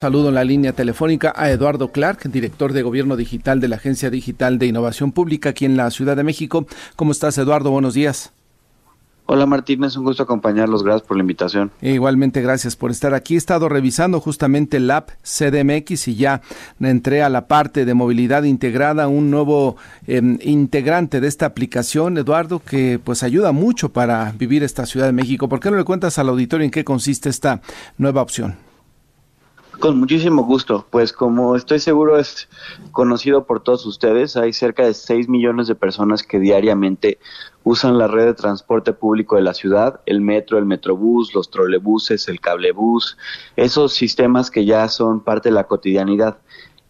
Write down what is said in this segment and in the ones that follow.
Saludo en la línea telefónica a Eduardo Clark, director de Gobierno Digital de la Agencia Digital de Innovación Pública aquí en la Ciudad de México. ¿Cómo estás, Eduardo? Buenos días. Hola Martín, es un gusto acompañarlos. Gracias por la invitación. igualmente, gracias por estar aquí. He estado revisando justamente el app CDMX y ya entré a la parte de movilidad integrada, un nuevo em, integrante de esta aplicación, Eduardo, que pues ayuda mucho para vivir esta Ciudad de México. ¿Por qué no le cuentas al auditorio en qué consiste esta nueva opción? Con muchísimo gusto. Pues como estoy seguro es conocido por todos ustedes, hay cerca de 6 millones de personas que diariamente usan la red de transporte público de la ciudad, el metro, el metrobús, los trolebuses, el cablebús, esos sistemas que ya son parte de la cotidianidad.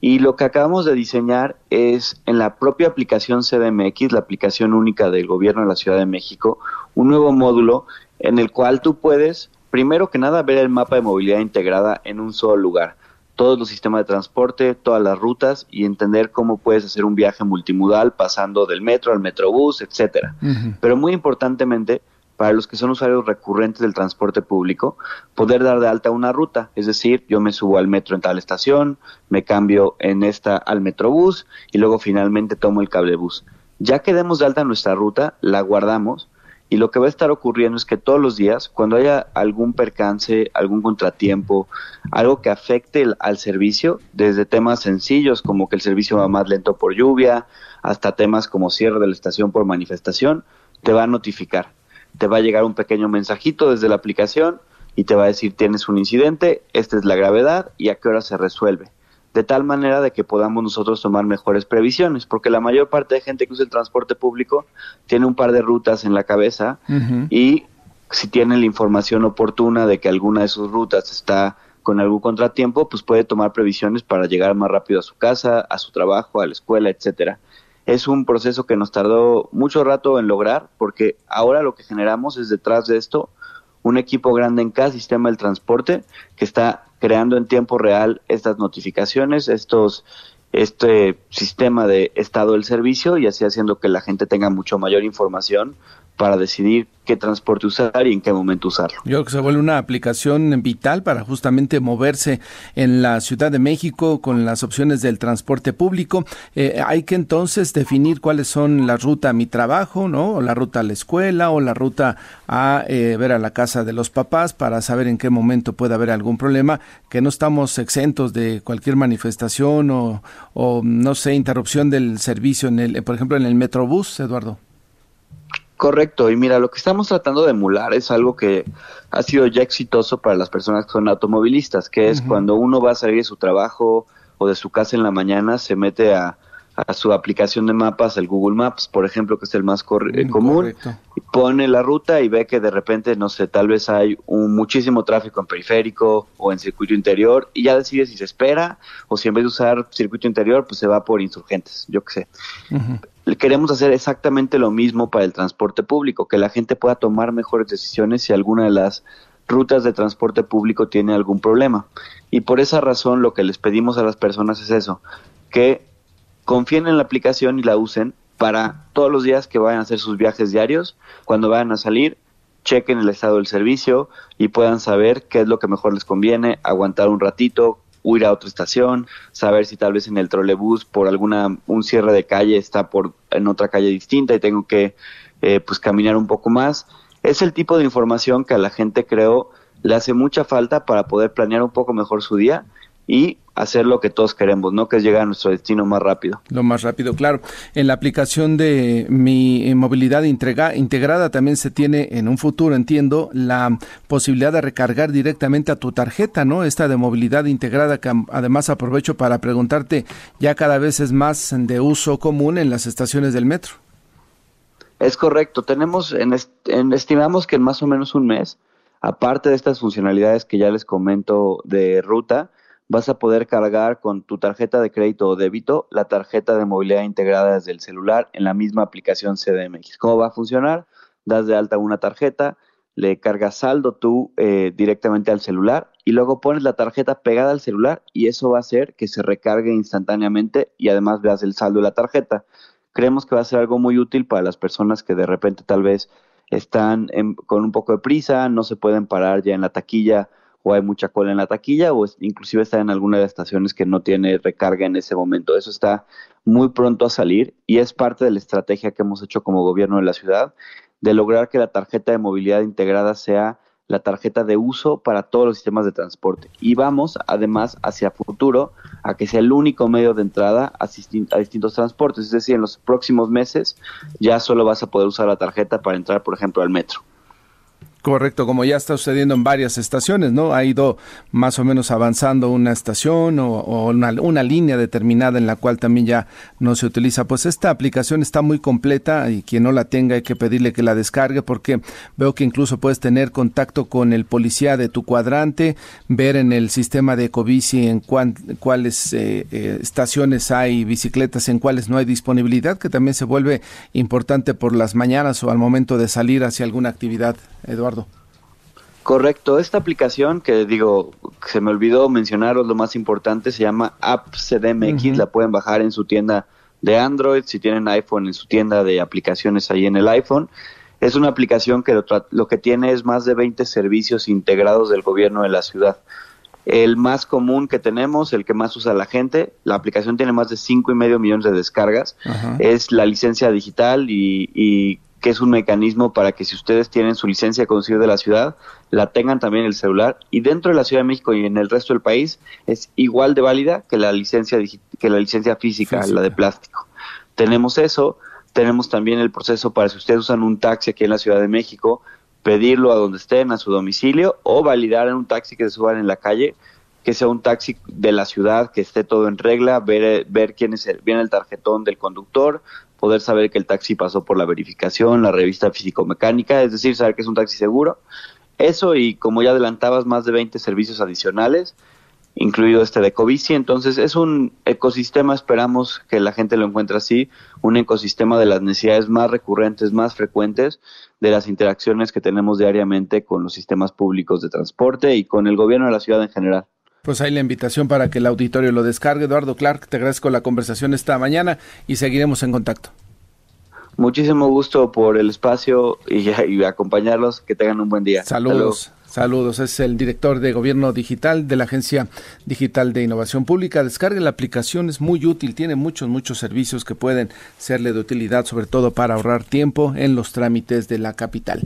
Y lo que acabamos de diseñar es en la propia aplicación CDMX, la aplicación única del gobierno de la Ciudad de México, un nuevo módulo en el cual tú puedes primero que nada, ver el mapa de movilidad integrada en un solo lugar. Todos los sistemas de transporte, todas las rutas y entender cómo puedes hacer un viaje multimodal pasando del metro al metrobús, etcétera. Pero muy importantemente, para los que son usuarios recurrentes del transporte público, poder dar de alta una ruta, es decir, yo me subo al metro en tal estación, me cambio en esta al metrobús y luego finalmente tomo el cablebús. Ya que demos de alta nuestra ruta, la guardamos y lo que va a estar ocurriendo es que todos los días, cuando haya algún percance, algún contratiempo, algo que afecte al servicio, desde temas sencillos como que el servicio va más lento por lluvia, hasta temas como cierre de la estación por manifestación, te va a notificar. Te va a llegar un pequeño mensajito desde la aplicación y te va a decir tienes un incidente, esta es la gravedad y a qué hora se resuelve de tal manera de que podamos nosotros tomar mejores previsiones, porque la mayor parte de gente que usa el transporte público tiene un par de rutas en la cabeza y si tiene la información oportuna de que alguna de sus rutas está con algún contratiempo, pues puede tomar previsiones para llegar más rápido a su casa, a su trabajo, a la escuela, etcétera. Es un proceso que nos tardó mucho rato en lograr, porque ahora lo que generamos es detrás de esto un equipo grande en cada sistema del transporte que está creando en tiempo real estas notificaciones, estos este sistema de estado del servicio y así haciendo que la gente tenga mucho mayor información para decidir qué transporte usar y en qué momento usarlo. Yo creo que se vuelve una aplicación vital para justamente moverse en la Ciudad de México con las opciones del transporte público. Eh, hay que entonces definir cuáles son la ruta a mi trabajo, ¿no? O la ruta a la escuela o la ruta a eh, ver a la casa de los papás para saber en qué momento puede haber algún problema, que no estamos exentos de cualquier manifestación o, o no sé, interrupción del servicio en el, por ejemplo, en el Metrobús, Eduardo. Correcto, y mira, lo que estamos tratando de emular es algo que ha sido ya exitoso para las personas que son automovilistas, que es cuando uno va a salir de su trabajo o de su casa en la mañana, se mete a, a su aplicación de mapas, el Google Maps, por ejemplo, que es el más eh, mm, común, y pone la ruta y ve que de repente, no sé, tal vez hay un muchísimo tráfico en periférico o en circuito interior y ya decide si se espera o si en vez de usar circuito interior, pues se va por insurgentes, yo qué sé. Queremos hacer exactamente lo mismo para el transporte público, que la gente pueda tomar mejores decisiones si alguna de las rutas de transporte público tiene algún problema. Y por esa razón lo que les pedimos a las personas es eso, que confíen en la aplicación y la usen para todos los días que vayan a hacer sus viajes diarios, cuando vayan a salir, chequen el estado del servicio y puedan saber qué es lo que mejor les conviene, aguantar un ratito, huir a otra estación, saber si tal vez en el trolebús por alguna un cierre de calle está por en otra calle distinta y tengo que eh, pues caminar un poco más. Es el tipo de información que a la gente creo le hace mucha falta para poder planear un poco mejor su día y hacer lo que todos queremos, ¿no? Que es llegar a nuestro destino más rápido. Lo más rápido, claro. En la aplicación de mi movilidad integrada también se tiene en un futuro, entiendo, la posibilidad de recargar directamente a tu tarjeta, ¿no? Esta de movilidad integrada que además aprovecho para preguntarte, ya cada vez es más de uso común en las estaciones del metro. Es correcto, tenemos, en, estimamos que en más o menos un mes, aparte de estas funcionalidades que ya les comento de ruta, vas a poder cargar con tu tarjeta de crédito o débito la tarjeta de movilidad integrada desde el celular en la misma aplicación CDMX. ¿Cómo va a funcionar? Das de alta una tarjeta, le cargas saldo tú eh, directamente al celular y luego pones la tarjeta pegada al celular y eso va a hacer que se recargue instantáneamente y además veas el saldo de la tarjeta. Creemos que va a ser algo muy útil para las personas que de repente tal vez están con un poco de prisa, no se pueden parar ya en la taquilla o hay mucha cola en la taquilla o inclusive está en alguna de las estaciones que no tiene recarga en ese momento. Eso está muy pronto a salir y es parte de la estrategia que hemos hecho como gobierno de la ciudad de lograr que la tarjeta de movilidad integrada sea la tarjeta de uso para todos los sistemas de transporte. Y vamos además hacia futuro a que sea el único medio de entrada a, distintos transportes. Es decir, en los próximos meses ya solo vas a poder usar la tarjeta para entrar, por ejemplo, al metro. Correcto, como ya está sucediendo en varias estaciones, ¿no? Ha ido más o menos avanzando una estación o, una, línea determinada en la cual también ya no se utiliza. Pues esta aplicación está muy completa y quien no la tenga hay que pedirle que la descargue porque veo que incluso puedes tener contacto con el policía de tu cuadrante, ver en el sistema de Ecobici en cuáles eh, eh, estaciones hay bicicletas, en cuáles no hay disponibilidad, que también se vuelve importante por las mañanas o al momento de salir hacia alguna actividad, Eduardo. Correcto, esta aplicación que digo, se me olvidó mencionaros lo más importante, se llama App CDMX, la pueden bajar en su tienda de Android, si tienen iPhone en su tienda de aplicaciones ahí en el iPhone. Es una aplicación que lo, que tiene es más de 20 servicios integrados del gobierno de la ciudad. El más común que tenemos, el que más usa la gente, la aplicación tiene más de cinco y medio millones de descargas, es la licencia digital y, y que es un mecanismo para que si ustedes tienen su licencia de conducir de la ciudad, la tengan también en el celular y dentro de la Ciudad de México y en el resto del país es igual de válida que la licencia que la licencia física, la de plástico. Tenemos eso, tenemos también el proceso para si ustedes usan un taxi aquí en la Ciudad de México, pedirlo a donde estén, a su domicilio o validar en un taxi que se suban en la calle que sea un taxi de la ciudad, que esté todo en regla, ver, ver quién es el, viene el tarjetón del conductor, poder saber que el taxi pasó por la verificación, la revista físico-mecánica, es decir, saber que es un taxi seguro. Eso y como ya adelantabas, más de 20 servicios adicionales, incluido este de Covici. Entonces es un ecosistema, esperamos que la gente lo encuentre así, un ecosistema de las necesidades más recurrentes, más frecuentes, de las interacciones que tenemos diariamente con los sistemas públicos de transporte y con el gobierno de la ciudad en general. Pues hay la invitación para que el auditorio lo descargue. Eduardo Clark, te agradezco la conversación esta mañana y seguiremos en contacto. Muchísimo gusto por el espacio y, acompañarlos. Que tengan un buen día. Saludos. Saludos, es el director de Gobierno Digital de la Agencia Digital de Innovación Pública. Descargue la aplicación, es muy útil, tiene muchos, muchos servicios que pueden serle de utilidad, sobre todo para ahorrar tiempo en los trámites de la capital.